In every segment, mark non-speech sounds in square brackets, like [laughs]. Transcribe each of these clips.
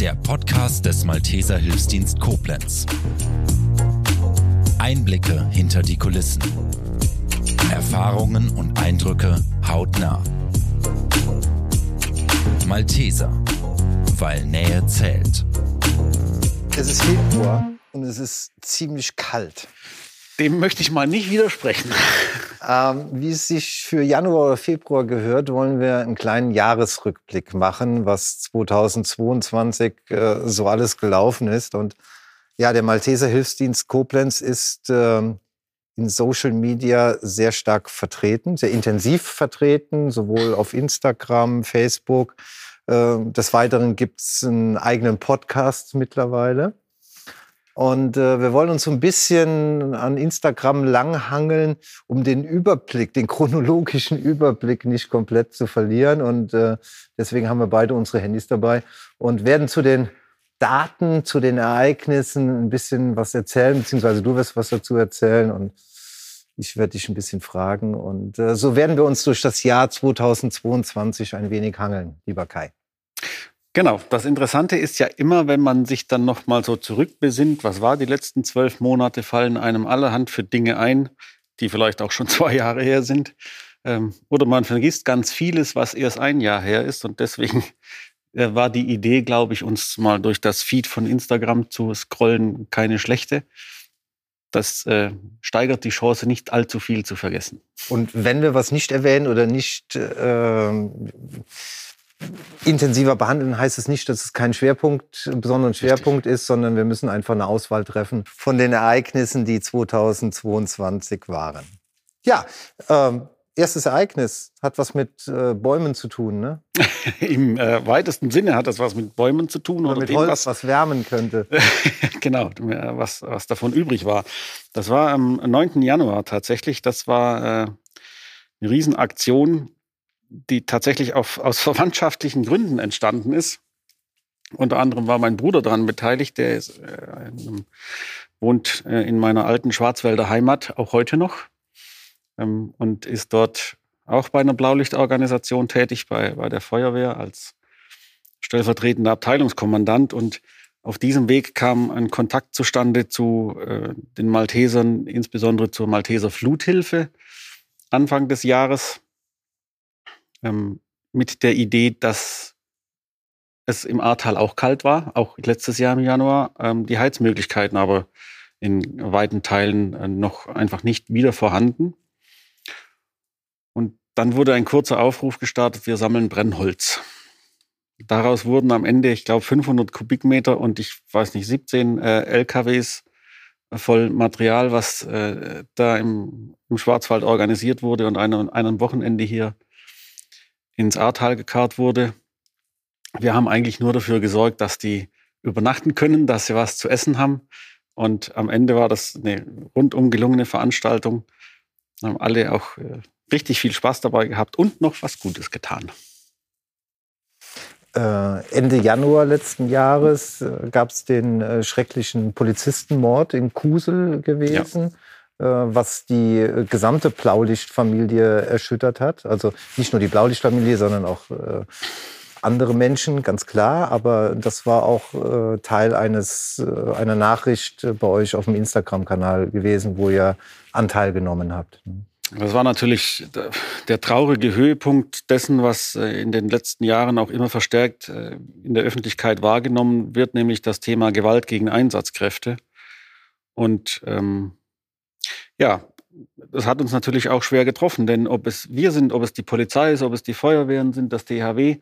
der Podcast des Malteser Hilfsdienst Koblenz. Einblicke hinter die Kulissen. Erfahrungen und Eindrücke hautnah. Malteser, weil Nähe zählt. Es ist Februar und es ist ziemlich kalt. Dem möchte ich mal nicht widersprechen. Ähm, wie es sich für Januar oder Februar gehört, wollen wir einen kleinen Jahresrückblick machen, was 2022 äh, so alles gelaufen ist. Und ja, der Malteser Hilfsdienst Koblenz ist ähm, in Social Media sehr stark vertreten, sehr intensiv vertreten, sowohl auf Instagram, Facebook. Äh, des Weiteren gibt es einen eigenen Podcast mittlerweile. Und äh, wir wollen uns so ein bisschen an Instagram langhangeln, um den Überblick, den chronologischen Überblick nicht komplett zu verlieren. Und äh, deswegen haben wir beide unsere Handys dabei und werden zu den Daten, zu den Ereignissen ein bisschen was erzählen, beziehungsweise du wirst was dazu erzählen und ich werde dich ein bisschen fragen. Und äh, so werden wir uns durch das Jahr 2022 ein wenig hangeln, lieber Kai. Genau, das Interessante ist ja immer, wenn man sich dann noch mal so zurückbesinnt, was war die letzten zwölf Monate, fallen einem allerhand für Dinge ein, die vielleicht auch schon [laughs] zwei Jahre her sind. Ähm, oder man vergisst ganz vieles, was erst ein Jahr her ist. Und deswegen [laughs] äh, war die Idee, glaube ich, uns mal durch das Feed von Instagram zu scrollen, keine schlechte. Das äh, steigert die Chance, nicht allzu viel zu vergessen. Und wenn wir was nicht erwähnen oder nicht äh, intensiver behandeln heißt es nicht, dass es kein Schwerpunkt, besonderen Schwerpunkt Richtig. ist, sondern wir müssen einfach eine Auswahl treffen von den Ereignissen, die 2022 waren. Ja, ähm, erstes Ereignis hat was mit äh, Bäumen zu tun, ne? [laughs] Im äh, weitesten Sinne hat das was mit Bäumen zu tun. Oder, oder mit dem, Holz, was, was wärmen könnte. [laughs] genau, was, was davon übrig war. Das war am 9. Januar tatsächlich. Das war äh, eine Riesenaktion die tatsächlich auf, aus [laughs] verwandtschaftlichen Gründen entstanden ist. Unter anderem war mein Bruder daran beteiligt, der ist, äh, wohnt äh, in meiner alten Schwarzwälder Heimat, auch heute noch, ähm, und ist dort auch bei einer Blaulichtorganisation tätig, bei, bei der Feuerwehr als stellvertretender Abteilungskommandant. Und auf diesem Weg kam ein Kontakt zustande zu äh, den Maltesern, insbesondere zur Malteser Fluthilfe Anfang des Jahres ähm, mit der Idee, dass es im Ahrtal auch kalt war, auch letztes Jahr im Januar, ähm, die Heizmöglichkeiten aber in weiten Teilen äh, noch einfach nicht wieder vorhanden. Und dann wurde ein kurzer Aufruf gestartet, wir sammeln Brennholz. Daraus wurden am Ende, ich glaube, 500 Kubikmeter und ich weiß nicht, 17 äh, LKWs voll Material, was äh, da im, im, Schwarzwald organisiert wurde und an einem Wochenende hier ins Ahrtal gekarrt wurde. Wir haben eigentlich nur dafür gesorgt, dass die übernachten können, dass sie was zu essen haben. Und am Ende war das eine rundum gelungene Veranstaltung. Haben alle auch äh, richtig viel Spaß dabei gehabt und noch was Gutes getan. Äh, Ende Januar letzten Jahres äh, gab es den äh, schrecklichen Polizistenmord in Kusel gewesen. Ja. Äh, was die äh, gesamte Blaulichtfamilie erschüttert hat. Also nicht nur die Blaulichtfamilie, sondern auch äh, andere Menschen, ganz klar. Aber das war auch Teil eines, einer Nachricht bei euch auf dem Instagram-Kanal gewesen, wo ihr Anteil genommen habt. Das war natürlich der traurige Höhepunkt dessen, was in den letzten Jahren auch immer verstärkt in der Öffentlichkeit wahrgenommen wird, nämlich das Thema Gewalt gegen Einsatzkräfte. Und ähm, ja, das hat uns natürlich auch schwer getroffen, denn ob es wir sind, ob es die Polizei ist, ob es die Feuerwehren sind, das DHW,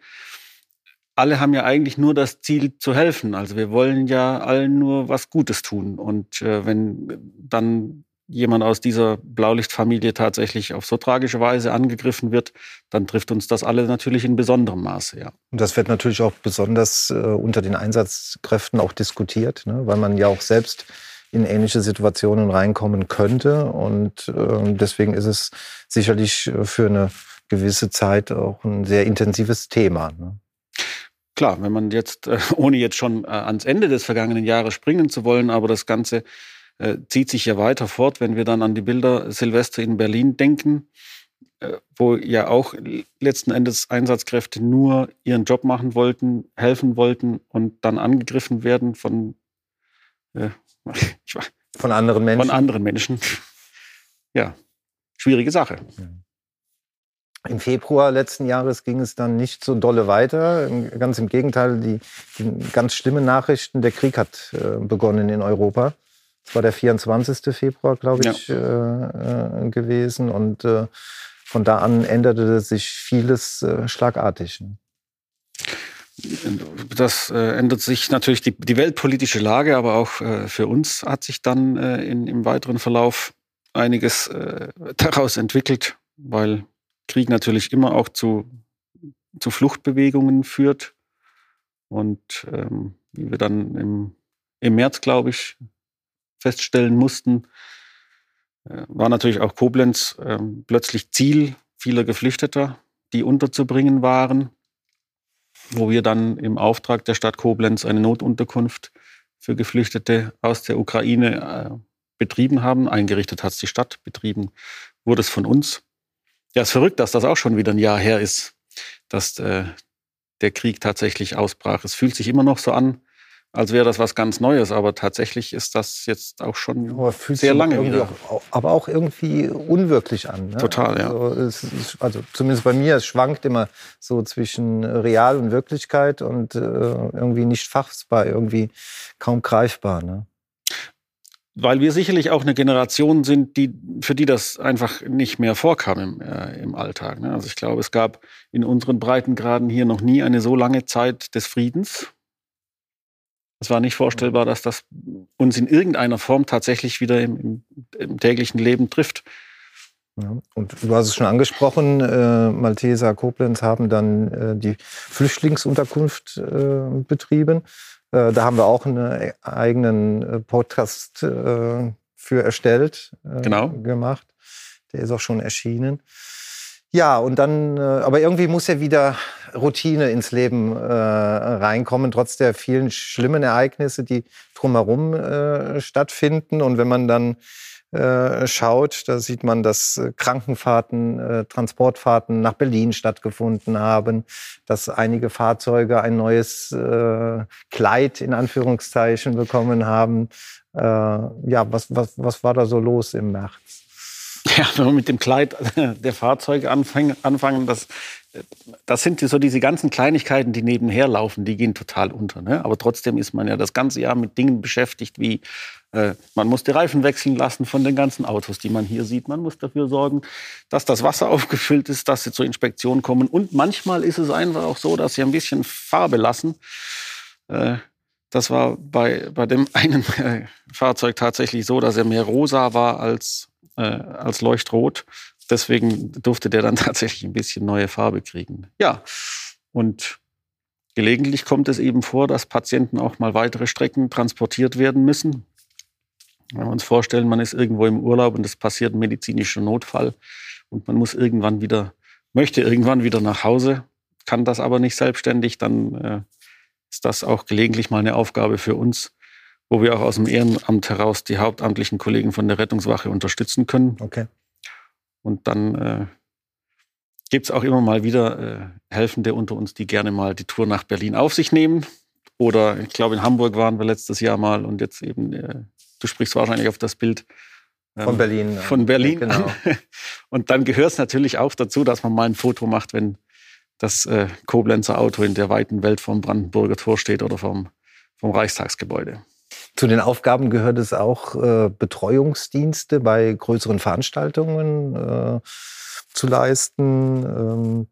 alle haben ja eigentlich nur das Ziel zu helfen. Also wir wollen ja allen nur was Gutes tun. Und äh, wenn dann jemand aus dieser Blaulichtfamilie tatsächlich auf so tragische Weise angegriffen wird, dann trifft uns das alle natürlich in besonderem Maße, ja. Und das wird natürlich auch besonders äh, unter den Einsatzkräften auch diskutiert, ne? weil man ja auch selbst in ähnliche Situationen reinkommen könnte. Und äh, deswegen ist es sicherlich äh, für eine gewisse Zeit auch ein sehr intensives Thema. Ne? Klar, wenn man jetzt, äh, [laughs] ohne jetzt schon äh, ans Ende des vergangenen Jahres springen zu wollen, aber das Ganze zieht sich ja weiter fort, wenn wir dann an die Bilder Silvester in Berlin denken. wo ja auch letzten Endes Einsatzkräfte nur ihren Job machen wollten, helfen wollten und dann angegriffen werden von, von anderen Menschen. Von anderen Menschen. Ja, schwierige Sache. Im Februar letzten Jahres ging es dann nicht so dolle weiter. Ganz im Gegenteil, die, die ganz schlimmen Nachrichten, der Krieg hat äh, begonnen in Europa. Das war der 24. Februar, glaube ich, ja. äh, äh, gewesen. Und äh, von da an änderte sich vieles äh, schlagartig. Das äh, ändert sich natürlich die, die, weltpolitische Lage, aber auch äh, für uns hat sich dann äh, in, im weiteren Verlauf einiges daraus entwickelt, weil Krieg natürlich immer auch zu, zu Fluchtbewegungen führt. Und ähm, wie wir dann im, im März, glaube ich, feststellen mussten, war natürlich auch Koblenz äh, plötzlich Ziel vieler Geflüchteter, die unterzubringen waren, wo wir dann im Auftrag der Stadt Koblenz eine Notunterkunft für Geflüchtete aus der Ukraine äh, betrieben haben. Eingerichtet hat es die Stadt, betrieben wurde es von uns. Ja, es ist verrückt, dass das auch schon wieder ein Jahr her ist, dass äh, der Krieg tatsächlich ausbrach. Es fühlt sich immer noch so an, als wäre das was ganz Neues. Aber tatsächlich ist das jetzt auch schon ja, sehr lange wieder. Auch, aber auch irgendwie unwirklich an. Ne? Total, ja. Also, es, also, zumindest bei mir, es schwankt immer so zwischen Real und Wirklichkeit und äh, irgendwie nicht fassbar, irgendwie kaum greifbar. Ne? weil wir sicherlich auch eine Generation sind, die, für die das einfach nicht mehr vorkam im, äh, im Alltag. Ne? Also ich glaube, es gab in unseren Breitengraden hier noch nie eine so lange Zeit des Friedens. Es war nicht vorstellbar, dass das uns in irgendeiner Form tatsächlich wieder im, im, täglichen Leben trifft. Ja, und du hast es schon angesprochen, äh, Malteser Koblenz haben dann äh, die Flüchtlingsunterkunft äh, betrieben. Äh, da haben wir auch einen eigenen äh, Podcast äh, für erstellt, genau. gemacht. Der ist auch schon erschienen. Ja, und dann, aber irgendwie muss ja wieder Routine ins Leben äh, reinkommen, trotz der vielen schlimmen Ereignisse, die drumherum äh, stattfinden. Und wenn man dann äh, schaut, da sieht man, dass äh, Krankenfahrten, äh, Transportfahrten nach Berlin stattgefunden haben, dass einige Fahrzeuge ein neues äh, Kleid in Anführungszeichen bekommen haben. Äh, ja, was, was, was war da so los im März? Ja, wenn wir mit dem Kleid [laughs] der Fahrzeuge anfangen, das das sind so diese ganzen Kleinigkeiten, die nebenher laufen, die gehen total unter. Ne? Aber trotzdem ist man ja das ganze Jahr mit Dingen beschäftigt, wie äh, man muss die Reifen wechseln lassen von den ganzen Autos, die man hier sieht. Man muss dafür sorgen, dass das Wasser [laughs] aufgefüllt ist, dass sie zur Inspektion kommen. Und manchmal ist es einfach auch so, dass sie ein bisschen Farbe lassen. Äh, das war bei, bei dem [laughs] einen äh, Fahrzeug tatsächlich so, dass er mehr rosa war als, äh, als leuchtrot deswegen durfte der dann [laughs] tatsächlich ein bisschen neue Farbe kriegen. Ja, und gelegentlich kommt es eben vor, dass Patienten auch mal weitere Strecken transportiert werden müssen. Wenn wir uns vorstellen, man ist irgendwo im Urlaub und es passiert ein medizinischer Notfall und man muss irgendwann wieder, möchte irgendwann wieder nach Hause, kann das aber nicht selbstständig, dann äh, ist das auch gelegentlich mal eine Aufgabe für uns, wo wir auch aus dem Ehrenamt heraus die hauptamtlichen Kollegen von der Rettungswache unterstützen können. Okay. Und dann äh, gibt es auch immer mal wieder äh, Helfende unter uns, die gerne mal die Tour nach Berlin auf sich nehmen. Oder ich glaube, in Hamburg waren wir letztes Jahr mal und jetzt eben, äh, du sprichst wahrscheinlich auf das Bild. Ähm, von Berlin. Von Berlin. Ja, genau. [laughs] und dann gehört es natürlich auch dazu, dass man mal ein Foto macht, wenn das äh, Koblenzer Auto in der weiten Welt vom Brandenburger Tor steht oder vom, vom Reichstagsgebäude. Zu den Aufgaben gehört es auch, äh, Betreuungsdienste bei größeren Veranstaltungen äh, zu leisten. Ähm,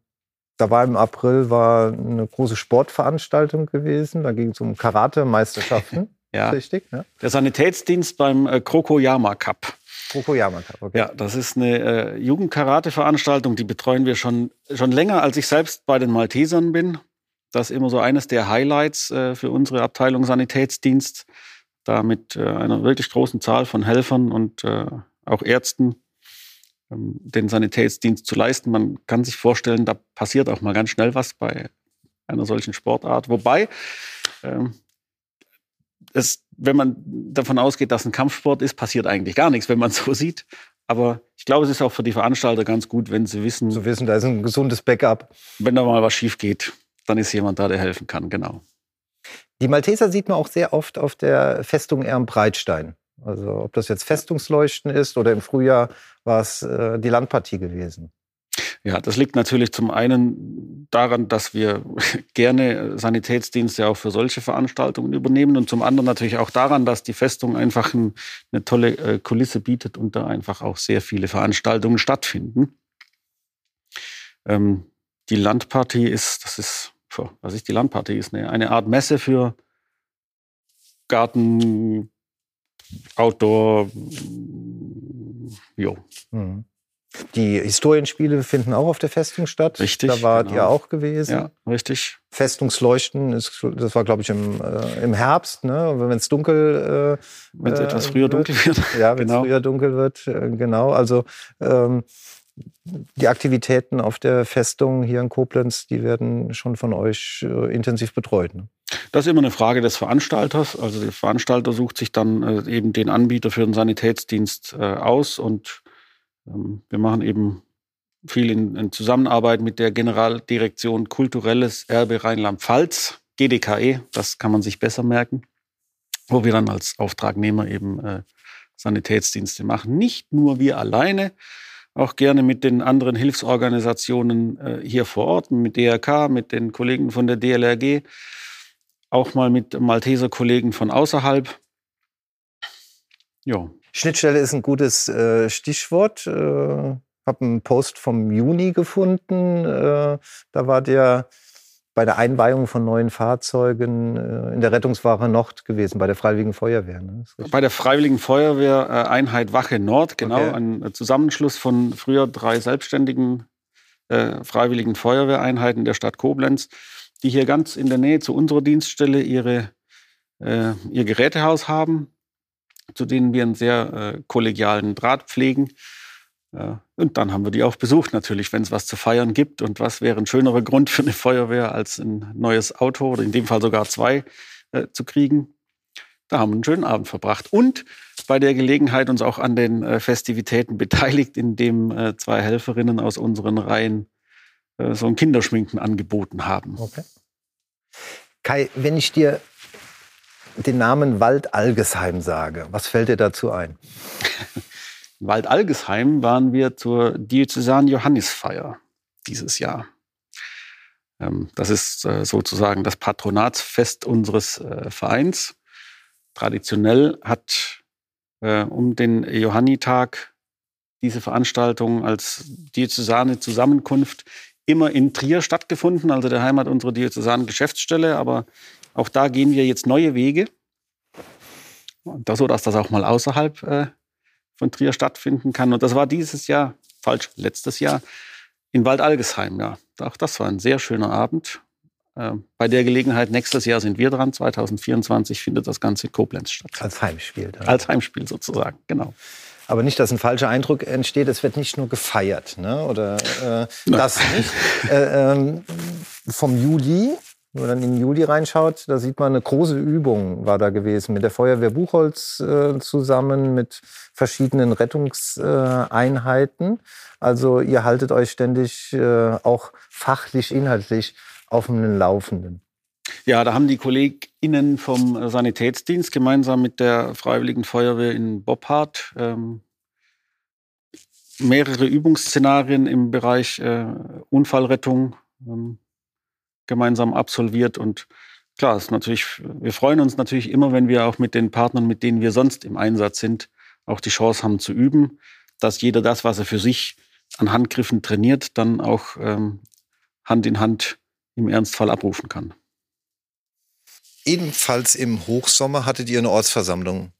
da war im April war eine große Sportveranstaltung gewesen. Da ging es um Karate-Meisterschaften. [laughs] ja. Richtig, ne? Der Sanitätsdienst beim äh, Krokoyama Cup. Krokoyama Cup, okay. Ja, das ist eine äh, Jugendkarate-Veranstaltung, die betreuen wir schon, schon länger, als ich selbst bei den Maltesern bin. Das ist immer so eines der Highlights äh, für unsere Abteilung Sanitätsdienst da mit äh, einer wirklich großen Zahl von Helfern und äh, auch Ärzten ähm, den Sanitätsdienst zu leisten. Man kann sich vorstellen, da passiert auch mal ganz schnell was bei einer solchen Sportart. Wobei ähm, es, wenn man davon ausgeht, dass ein Kampfsport ist, passiert eigentlich gar nichts, wenn man [laughs] so sieht. Aber ich glaube, es ist auch für die Veranstalter ganz gut, wenn sie wissen, Zu wissen, da ist ein gesundes Backup. wenn da mal was schief geht, dann ist jemand da, der helfen kann. Genau. Die Malteser sieht man auch sehr oft auf der Festung Ermbreitstein. Also ob das jetzt Festungsleuchten ist oder im Frühjahr war es äh, die Landpartie gewesen. Ja, das liegt natürlich zum einen daran, dass wir [laughs] gerne Sanitätsdienste auch für solche Veranstaltungen übernehmen und zum anderen natürlich auch daran, dass die Festung einfach ein, eine tolle äh, Kulisse bietet und da einfach auch sehr viele Veranstaltungen stattfinden. Ähm, die Landpartie ist, das ist, puh, was ist die Landpartie? Ist eine, eine Art Messe für Garten, Outdoor, jo, Mhm. Die Historienspiele finden auch auf der Festung statt. Richtig, Da wart genau. ihr auch gewesen. ja, richtig. Festungsleuchten, ist, das war, glaube ich, im, äh, im Herbst, ne? wenn es dunkel äh, Wenn es äh, etwas früher wird. dunkel [laughs] wird. Ja, wenn es Genau. früher dunkel wird, äh, genau. Also ähm, die Aktivitäten auf der Festung hier in Koblenz, die werden schon von euch äh, intensiv betreut. Ne? Das ist immer eine Frage des Veranstalters. Also der Veranstalter sucht sich dann äh, eben den Anbieter für den Sanitätsdienst äh, aus und ähm, wir machen eben viel in, in Zusammenarbeit mit der Generaldirektion Kulturelles Erbe Rheinland-Pfalz, GDKE, das kann man sich besser merken, wo wir dann als Auftragnehmer eben äh, Sanitätsdienste machen. Nicht nur wir alleine, auch gerne mit den anderen Hilfsorganisationen äh, hier vor Ort, mit DRK, mit den Kollegen von der DLRG, auch mal mit Malteser Kollegen von außerhalb. Ja, Schnittstelle ist ein gutes äh, Stichwort. Äh, habe einen Post vom Juni gefunden. Da wart ihr bei der Einweihung von neuen Fahrzeugen äh, in der Rettungswache Nord gewesen, bei der Freiwilligen Feuerwehr. Ne? Bei der Freiwilligen Feuerwehr äh, Einheit Wache Nord, genau, Okay. ein äh, Zusammenschluss von früher drei selbstständigen äh, Freiwilligen Feuerwehreinheiten der Stadt Koblenz, die hier ganz in der Nähe zu unserer Dienststelle ihre, äh, ihr Gerätehaus haben, zu denen wir einen sehr äh, kollegialen Draht pflegen. Ja, und dann haben wir die auch besucht natürlich, wenn es was zu feiern gibt. Und was wäre ein schönerer Grund für eine Feuerwehr, als ein neues Auto oder in dem Fall sogar zwei äh, zu kriegen. Da haben wir einen schönen Abend verbracht. Und bei der Gelegenheit uns auch an den äh, Festivitäten beteiligt, indem äh, zwei Helferinnen aus unseren Reihen äh, so ein Kinderschminken angeboten haben. Okay. Kai, wenn ich dir den Namen Wald Algesheim sage, was fällt dir dazu ein? [laughs] Wald Algesheim waren wir zur Diözesan Johannisfeier dieses Jahr. Ähm, das ist äh, sozusagen das Patronatsfest unseres äh, Vereins. Traditionell hat äh, um den Johannitag diese Veranstaltung als diözesane Zusammenkunft immer in Trier stattgefunden, also der Heimat unserer diözesanen Geschäftsstelle. Aber auch da gehen wir jetzt neue Wege. So, dass das auch mal außerhalb von Trier stattfinden kann. Und das war dieses Jahr, falsch, letztes Jahr, in Waldalgesheim. Ja, auch das war ein sehr schöner Abend. Äh, bei der Gelegenheit, nächstes Jahr sind wir dran. 2024 findet das Ganze in Koblenz statt. Als Heimspiel. Dann. Als Heimspiel sozusagen, genau. Aber nicht, dass ein falscher Eindruck entsteht, es wird nicht nur gefeiert, ne? oder äh, das nicht. Äh, ähm, vom Juli, wenn man dann in Juli reinschaut, da sieht man eine große Übung war da gewesen mit der Feuerwehr Buchholz äh, zusammen, mit verschiedenen Rettungseinheiten. Also ihr haltet euch ständig äh, auch fachlich, inhaltlich auf dem Laufenden. Ja, da haben die KollegInnen vom Sanitätsdienst gemeinsam mit der Freiwilligen Feuerwehr in Boppard ähm, mehrere Übungsszenarien im Bereich äh, Unfallrettung ähm, gemeinsam absolviert. Und klar, ist natürlich, wir freuen uns natürlich immer, wenn wir auch mit den Partnern, mit denen wir sonst im Einsatz sind, auch die Chance haben zu üben, dass jeder das, was er für sich an Handgriffen trainiert, dann auch ähm, Hand in Hand im Ernstfall abrufen kann. Ebenfalls im Hochsommer hattet ihr eine Ortsversammlung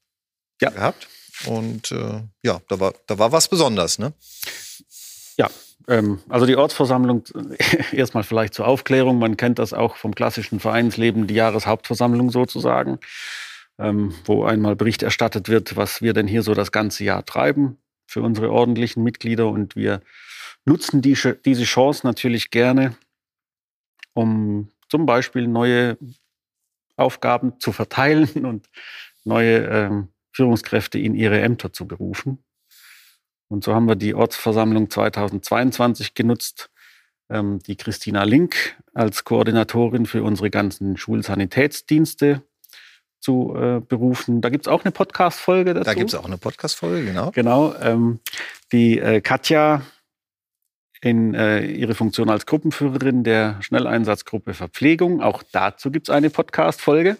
Ja. gehabt. Und äh, ja, da war, da war was Besonderes, ne? Ja, also die Ortsversammlung, [laughs] erstmal vielleicht zur Aufklärung, man kennt das auch vom klassischen Vereinsleben, die Jahreshauptversammlung sozusagen, ähm, wo einmal Bericht erstattet wird, was wir denn hier so das ganze Jahr treiben für unsere ordentlichen Mitglieder. Und wir nutzen die, diese Chance natürlich gerne, um zum Beispiel neue Aufgaben zu verteilen [laughs] und neue ähm, Führungskräfte in ihre Ämter zu berufen. Und so haben wir die Ortsversammlung 2022 genutzt, ähm, die Christina Link als Koordinatorin für unsere ganzen Schulsanitätsdienste zu äh, berufen. Da gibt es auch eine Podcast-Folge dazu. Da gibt es auch eine Podcast-Folge, genau. Genau. Ähm, die äh, Katja in äh, ihre Funktion als Gruppenführerin der Schnelleinsatzgruppe Verpflegung. Auch dazu gibt es eine Podcast-Folge.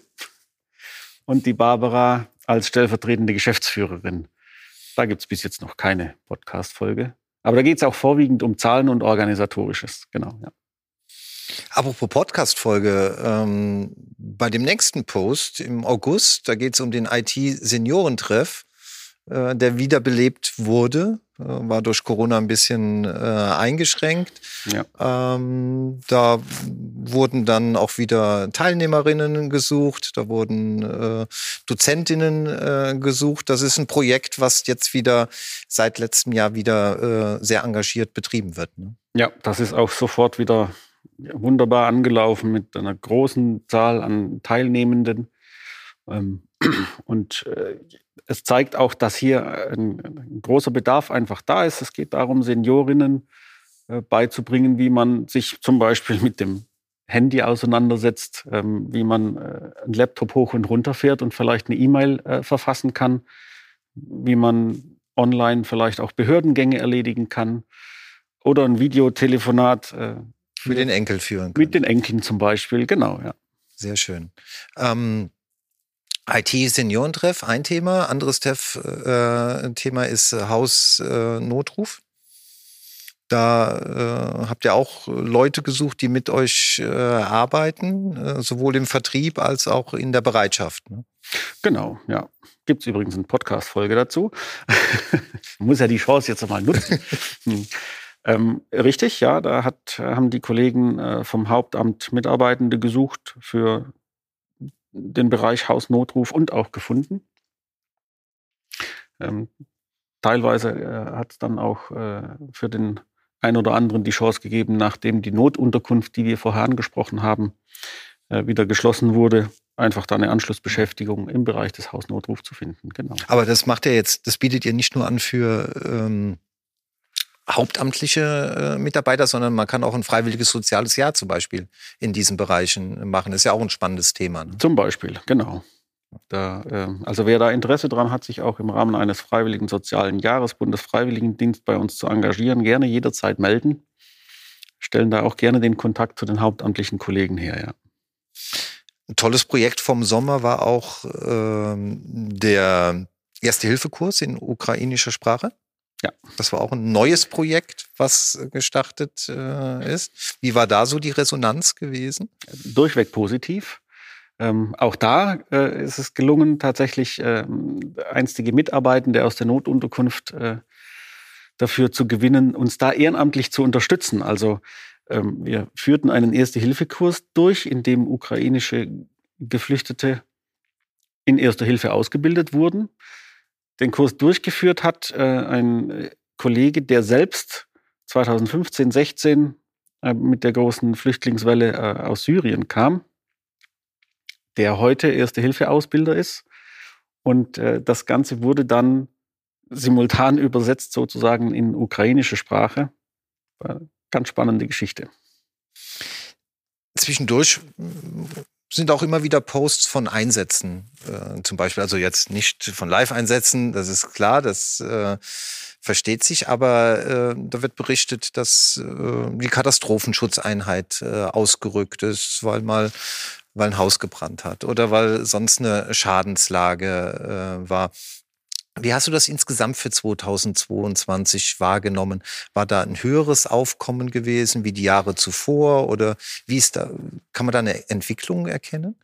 Und die Barbara als stellvertretende Geschäftsführerin. Da gibt es bis jetzt noch keine Podcast-Folge. Aber da geht es auch vorwiegend um Zahlen und Organisatorisches. Genau, ja. Apropos Podcast-Folge, ähm, bei dem nächsten Post im August, da geht es um den IT-Seniorentreff, äh, der wiederbelebt wurde, war durch Corona ein bisschen äh, eingeschränkt. Ja. Ähm, da wurden dann auch wieder Teilnehmerinnen gesucht, da wurden äh, Dozentinnen äh, gesucht. Das ist ein Projekt, was jetzt wieder seit letztem Jahr wieder äh, sehr engagiert betrieben wird. Ne? Ja, das ist auch sofort wieder wunderbar angelaufen mit einer großen Zahl an Teilnehmenden. Ähm, [clears throat] und äh, es zeigt auch, dass hier ein, ein, großer Bedarf einfach da ist. Es geht darum, Seniorinnen äh, beizubringen, wie man sich zum Beispiel mit dem Handy auseinandersetzt, ähm, wie man äh, einen Laptop hoch und runter fährt und vielleicht eine E-Mail verfassen kann, wie man online vielleicht auch Behördengänge erledigen kann oder ein Videotelefonat für den Enkel führen kann. Mit den Enkeln zum Beispiel, genau, ja. Sehr schön. Ähm, IT-Seniorentreff, ein Thema. Anderes Teff, äh, Thema ist Hausnotruf. Äh, da äh, habt ihr auch Leute gesucht, die mit euch äh, arbeiten, äh, sowohl im Vertrieb als auch in der Bereitschaft. Ne? Genau, ja. Gibt es übrigens eine Podcast-Folge dazu. [laughs] muss ja die Chance jetzt nochmal nutzen. [laughs] Hm. Ähm, richtig, ja, da hat, haben die Kollegen äh, vom Hauptamt Mitarbeitende gesucht für den Bereich Hausnotruf und auch gefunden. Ähm, teilweise äh, hat es dann auch äh, für den einen oder anderen die Chance gegeben, nachdem die Notunterkunft, die wir vorher angesprochen haben, äh, wieder geschlossen wurde, einfach da eine Anschlussbeschäftigung im Bereich des Hausnotrufs zu finden. Genau. Aber das macht ja jetzt, das bietet ihr nicht nur an für ähm hauptamtliche äh, Mitarbeiter, sondern man kann auch ein freiwilliges soziales Jahr zum Beispiel in diesen Bereichen machen. Ist ja auch ein spannendes Thema. Ne? Zum Beispiel, genau. Da, äh, also wer da Interesse dran hat, sich auch im Rahmen eines freiwilligen sozialen Jahres Bundesfreiwilligendienst bei uns zu engagieren, gerne jederzeit melden. Stellen da auch gerne den Kontakt zu den hauptamtlichen Kollegen her, ja. Ein tolles Projekt vom Sommer war auch ähm, der Erste-Hilfe-Kurs in ukrainischer Sprache. Ja. Das war auch ein neues Projekt, was gestartet äh, ist. Wie war da so die Resonanz gewesen? Durchweg positiv. Ähm, auch da äh, ist es gelungen, tatsächlich äh, einstige Mitarbeitende aus der Notunterkunft äh, dafür zu gewinnen, uns da ehrenamtlich zu unterstützen. Also ähm, wir führten einen Erste-Hilfe-Kurs durch, in dem ukrainische Geflüchtete in Erster Hilfe ausgebildet wurden den Kurs durchgeführt hat, äh, ein Kollege, der selbst 2015, 16 äh, mit der großen Flüchtlingswelle äh, aus Syrien kam, der heute Erste-Hilfe-Ausbilder ist. Und äh, das Ganze wurde dann simultan übersetzt sozusagen in ukrainische Sprache. Ganz spannende Geschichte. Zwischendurch sind auch immer wieder Posts von Einsätzen, äh, zum Beispiel, also jetzt nicht von Live-Einsätzen, das ist klar, das äh, versteht sich, aber äh, da wird berichtet, dass äh, die Katastrophenschutzeinheit äh, ausgerückt ist, weil mal weil ein Haus gebrannt hat oder weil sonst eine Schadenslage äh, war. Wie hast du das insgesamt für 2022 wahrgenommen? War da ein höheres Aufkommen gewesen wie die Jahre zuvor oder wie ist da, kann man da eine Entwicklung erkennen?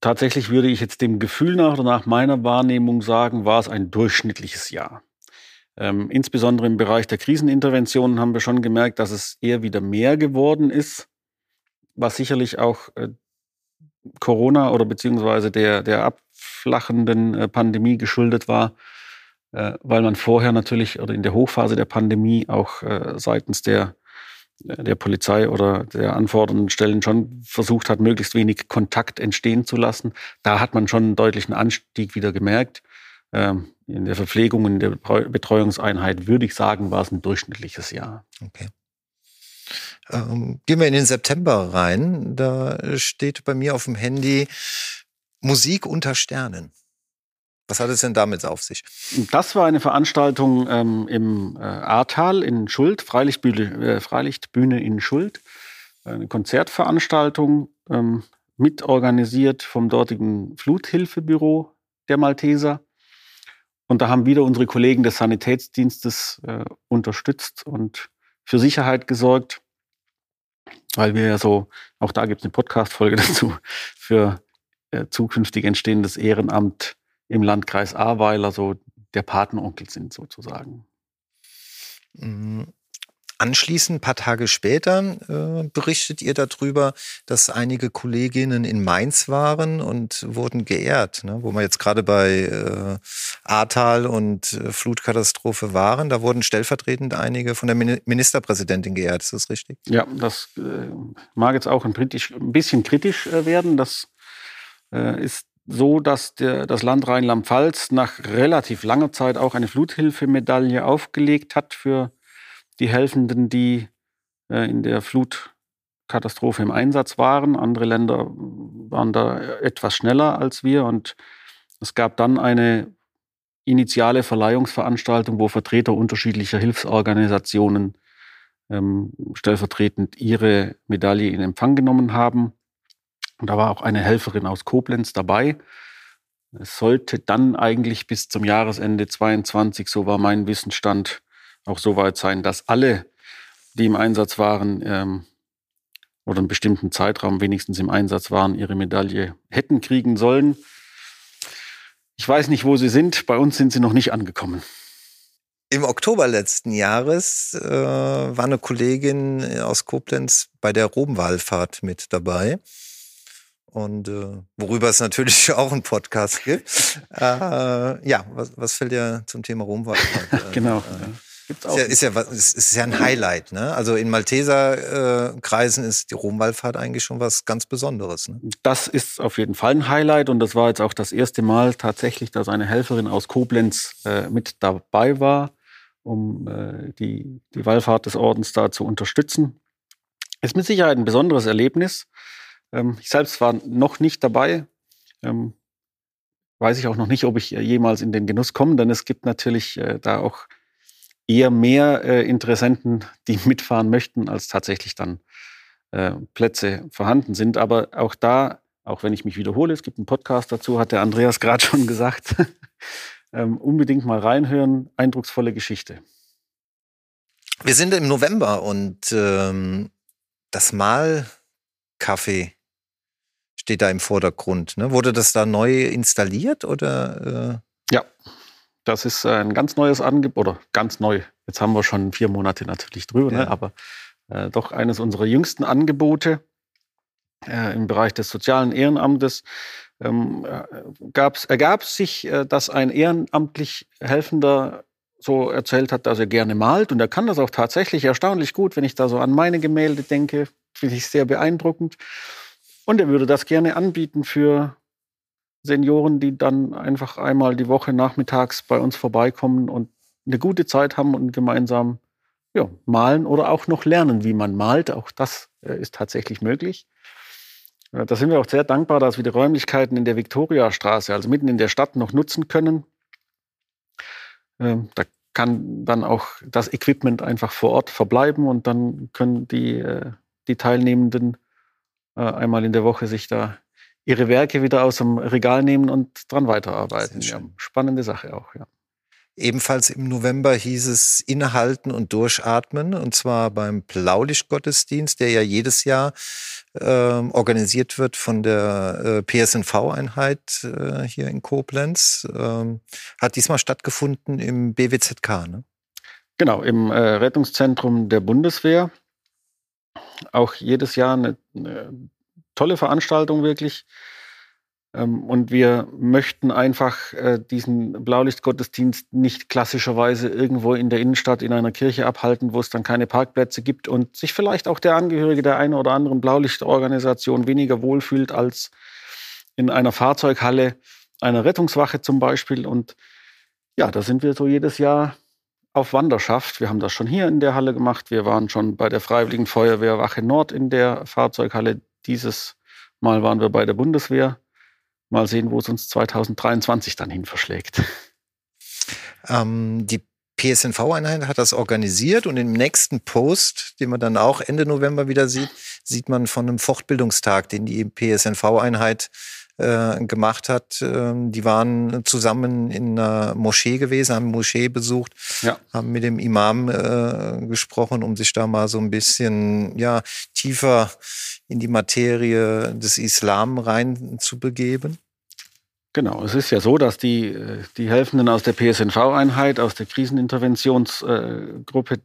Tatsächlich würde ich jetzt dem Gefühl nach oder nach meiner Wahrnehmung sagen, war es ein durchschnittliches Jahr. Ähm, insbesondere im Bereich der Kriseninterventionen haben wir schon gemerkt, dass es eher wieder mehr geworden ist, was sicherlich auch äh, Corona oder beziehungsweise der, der abflachenden äh, Pandemie geschuldet war, äh, weil man vorher natürlich oder in der Hochphase der Pandemie auch äh, seitens der, der Polizei oder der anfordernden Stellen schon versucht hat, möglichst wenig Kontakt entstehen zu lassen. Da hat man schon einen deutlichen Anstieg wieder gemerkt. ähm, in der Verpflegung, in der Betreuungseinheit würde ich sagen, war es ein durchschnittliches Jahr. Okay. Ähm, gehen wir in den September rein. Da steht bei mir auf dem Handy Musik unter Sternen. Was hat es denn damit auf sich? Das war eine Veranstaltung ähm, im äh, Ahrtal in Schuld, Freilichtbühne, äh, Freilichtbühne in Schuld. Eine Konzertveranstaltung, ähm, mitorganisiert vom dortigen Fluthilfebüro der Malteser. Und da haben wieder unsere Kollegen des Sanitätsdienstes äh, unterstützt und für Sicherheit gesorgt, weil wir ja so, auch da gibt es eine Podcast-Folge [laughs] dazu, für zukünftig entstehendes Ehrenamt im Landkreis Ahrweiler so der Patenonkel sind sozusagen. Mhm. Anschließend, ein paar Tage später, äh, berichtet ihr darüber, dass einige Kolleginnen in Mainz waren und wurden geehrt. Ne? Wo wir jetzt gerade bei äh, Ahrtal und äh, Flutkatastrophe waren, da wurden stellvertretend einige von der Min Ministerpräsidentin geehrt. Ist das richtig? Ja, das äh, mag jetzt auch ein, ein bisschen kritisch äh, werden. Das äh, ist so, dass der, das Land Rheinland-Pfalz nach relativ langer Zeit auch eine Fluthilfemedaille aufgelegt hat für die Helfenden, die äh, in der Flutkatastrophe im Einsatz waren. Andere Länder waren da etwas schneller als wir und es gab dann eine initiale Verleihungsveranstaltung, wo Vertreter unterschiedlicher Hilfsorganisationen ähm, stellvertretend ihre Medaille in Empfang genommen haben. Und da war auch eine Helferin aus Koblenz dabei. Es sollte dann eigentlich bis zum Jahresende 22, so war mein Wissensstand, auch so weit sein, dass alle, die im Einsatz waren ähm, oder einen bestimmten Zeitraum wenigstens im Einsatz waren, ihre Medaille hätten kriegen sollen. Ich weiß nicht, wo sie sind. Bei uns sind sie noch nicht angekommen. Im Oktober letzten Jahres äh, war eine Kollegin aus Koblenz bei der Romwallfahrt mit dabei. Und äh, worüber es natürlich [laughs] auch einen Podcast gibt. Äh, ja, was, was fällt dir zum Thema Romwallfahrt? [laughs] genau. Äh, Gibt's auch. Ist ja, ist ja, ist ja ein Highlight, ne? Also in Malteser äh, Kreisen ist die Romwallfahrt eigentlich schon was ganz Besonderes. Ne? Das ist auf jeden Fall ein Highlight und das war jetzt auch das erste Mal tatsächlich, dass eine Helferin aus Koblenz äh, mit dabei war, um äh, die, die Wallfahrt des Ordens da zu unterstützen. Ist mit Sicherheit ein besonderes Erlebnis. Ähm, ich selbst war noch nicht dabei. Ähm, weiß ich auch noch nicht, ob ich jemals in den Genuss komme, denn es gibt natürlich äh, da auch eher mehr äh, Interessenten, [laughs] die mitfahren möchten, als tatsächlich dann äh, Plätze vorhanden sind. Aber auch da, auch wenn ich mich wiederhole, es gibt einen Podcast dazu, hat der Andreas gerade schon gesagt, [laughs] ähm, unbedingt mal reinhören, eindrucksvolle Geschichte. Wir sind im November und ähm, das Mahlkaffee steht da im Vordergrund. Ne? Wurde das da neu installiert oder? Äh? Ja, das ist ein ganz neues Angebot, oder ganz neu. Jetzt haben wir schon vier Monate natürlich drüber, ne? ja. ne? aber äh, doch eines unserer jüngsten Angebote äh, im Bereich des sozialen Ehrenamtes. Ähm, äh, ergab sich, äh, dass ein ehrenamtlich Helfender so erzählt hat, dass er gerne malt und er kann das auch tatsächlich erstaunlich gut, wenn ich da so an meine Gemälde denke, finde ich sehr beeindruckend. Und er würde das gerne anbieten für Senioren, die dann einfach einmal die Woche nachmittags bei uns vorbeikommen und eine gute Zeit haben und gemeinsam ja, malen oder auch noch lernen, wie man malt. Auch das äh, ist tatsächlich möglich. Äh, da sind wir auch sehr dankbar, dass wir die Räumlichkeiten in der Viktoriastraße, also mitten in der Stadt, noch nutzen können. Ähm, da kann dann auch das Equipment einfach vor Ort verbleiben und dann können die, äh, die Teilnehmenden einmal in der Woche sich da ihre Werke wieder aus dem Regal nehmen und dran weiterarbeiten. Ja, spannende Sache auch, ja. Ebenfalls im November hieß es Innehalten und Durchatmen, und zwar beim Blaulichtgottesdienst, der ja jedes Jahr äh, organisiert wird von der äh, PSNV-Einheit äh, hier in Koblenz. Ähm, hat diesmal stattgefunden im BWZK, ne? Genau, im äh, Rettungszentrum der Bundeswehr. Auch jedes Jahr eine, eine tolle Veranstaltung wirklich. Ähm, und wir möchten einfach äh, diesen Blaulichtgottesdienst nicht klassischerweise irgendwo in der Innenstadt in einer Kirche abhalten, wo es dann keine Parkplätze gibt und sich vielleicht auch der Angehörige der einen oder anderen Blaulichtorganisation weniger wohlfühlt als in einer Fahrzeughalle einer Rettungswache zum Beispiel. Und Ja, da sind wir so jedes Jahr auf Wanderschaft. Wir haben das schon hier in der Halle gemacht. Wir waren schon bei der Freiwilligen Feuerwehr Wache Nord in der Fahrzeughalle. Dieses Mal waren wir bei der Bundeswehr. Mal sehen, wo es uns 2023 dann hin verschlägt. Ähm, die PSNV-Einheit hat das organisiert und im nächsten Post, den man dann auch Ende November wieder sieht, sieht man von einem Fortbildungstag, den die PSNV-Einheit äh, gemacht hat. Ähm, die waren zusammen in einer Moschee gewesen, haben Moschee besucht, ja. haben mit dem Imam äh, gesprochen, um sich da mal so ein bisschen ja, tiefer in die Materie des Islam reinzubegeben. Genau, es ist ja so, dass die, äh, die Helfenden aus der PSNV-Einheit, aus der Kriseninterventionsgruppe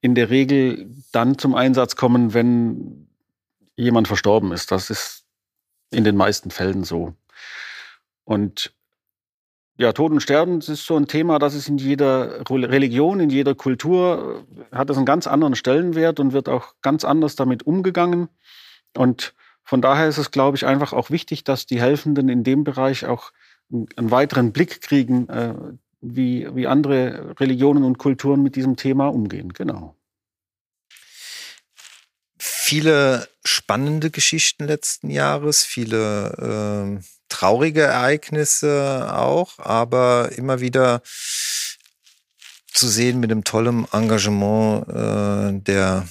in der Regel dann zum Einsatz kommen, wenn jemand verstorben ist. Das ist in den meisten Fällen so. Und ja, Tod und Sterben das ist so ein Thema, das ist in jeder Religion, in jeder Kultur, hat es einen ganz anderen Stellenwert und wird auch ganz anders damit umgegangen. Und von daher ist es, glaube ich, einfach auch wichtig, dass die Helfenden in dem Bereich auch einen weiteren Blick kriegen, äh, wie, wie andere Religionen und Kulturen mit diesem Thema umgehen. Genau. Viele spannende Geschichten letzten Jahres, viele äh, traurige Ereignisse auch, aber immer wieder zu sehen mit dem tollen Engagement äh, der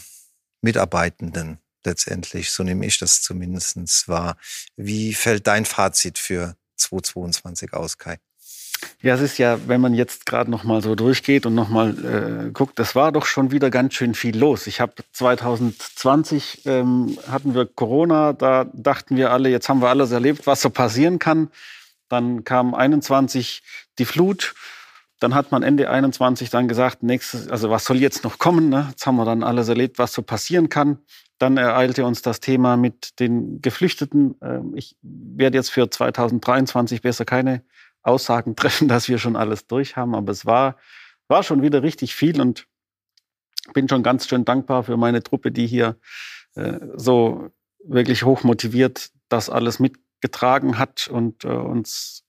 Mitarbeitenden letztendlich. So nehme ich das zumindest wahr. Wie fällt dein Fazit für 2022 aus, Kai? Ja, es ist ja, wenn man jetzt gerade noch mal so durchgeht und noch mal äh, guckt, das war doch schon wieder ganz schön viel los. Ich habe 2020 ähm, hatten wir Corona, da dachten wir alle, jetzt haben wir alles erlebt, was so passieren kann. Dann kam 21 die Flut. Dann hat man Ende 21 dann gesagt, nächstes, also was soll jetzt noch kommen? Ne? Jetzt haben wir dann alles erlebt, was so passieren kann. Dann ereilte uns das Thema mit den Geflüchteten. Ähm, ich werde jetzt für 2023 besser keine Aussagen [laughs] treffen, dass wir schon alles durch haben, aber es war, war schon wieder richtig viel und bin schon ganz schön dankbar für meine Truppe, die hier äh, so wirklich hoch motiviert das alles mitgetragen hat und äh, uns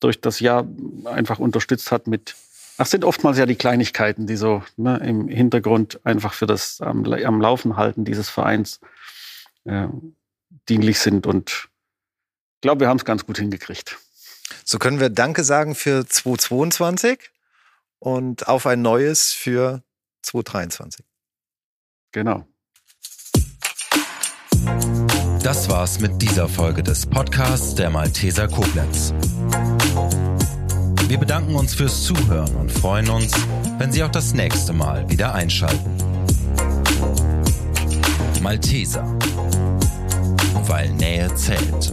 durch das Jahr einfach unterstützt hat mit das sind oftmals ja die Kleinigkeiten, die so ne, im Hintergrund einfach für das am, am Laufen halten dieses Vereins äh, dienlich sind. Und ich glaube, wir haben es ganz gut hingekriegt. So können wir Danke sagen für 2022 und auf ein neues für 2023. Genau. Das war's mit dieser Folge des Podcasts der Malteser Koblenz. Wir bedanken uns fürs Zuhören und freuen uns, wenn Sie auch das nächste Mal wieder einschalten. Malteser, weil Nähe zählt.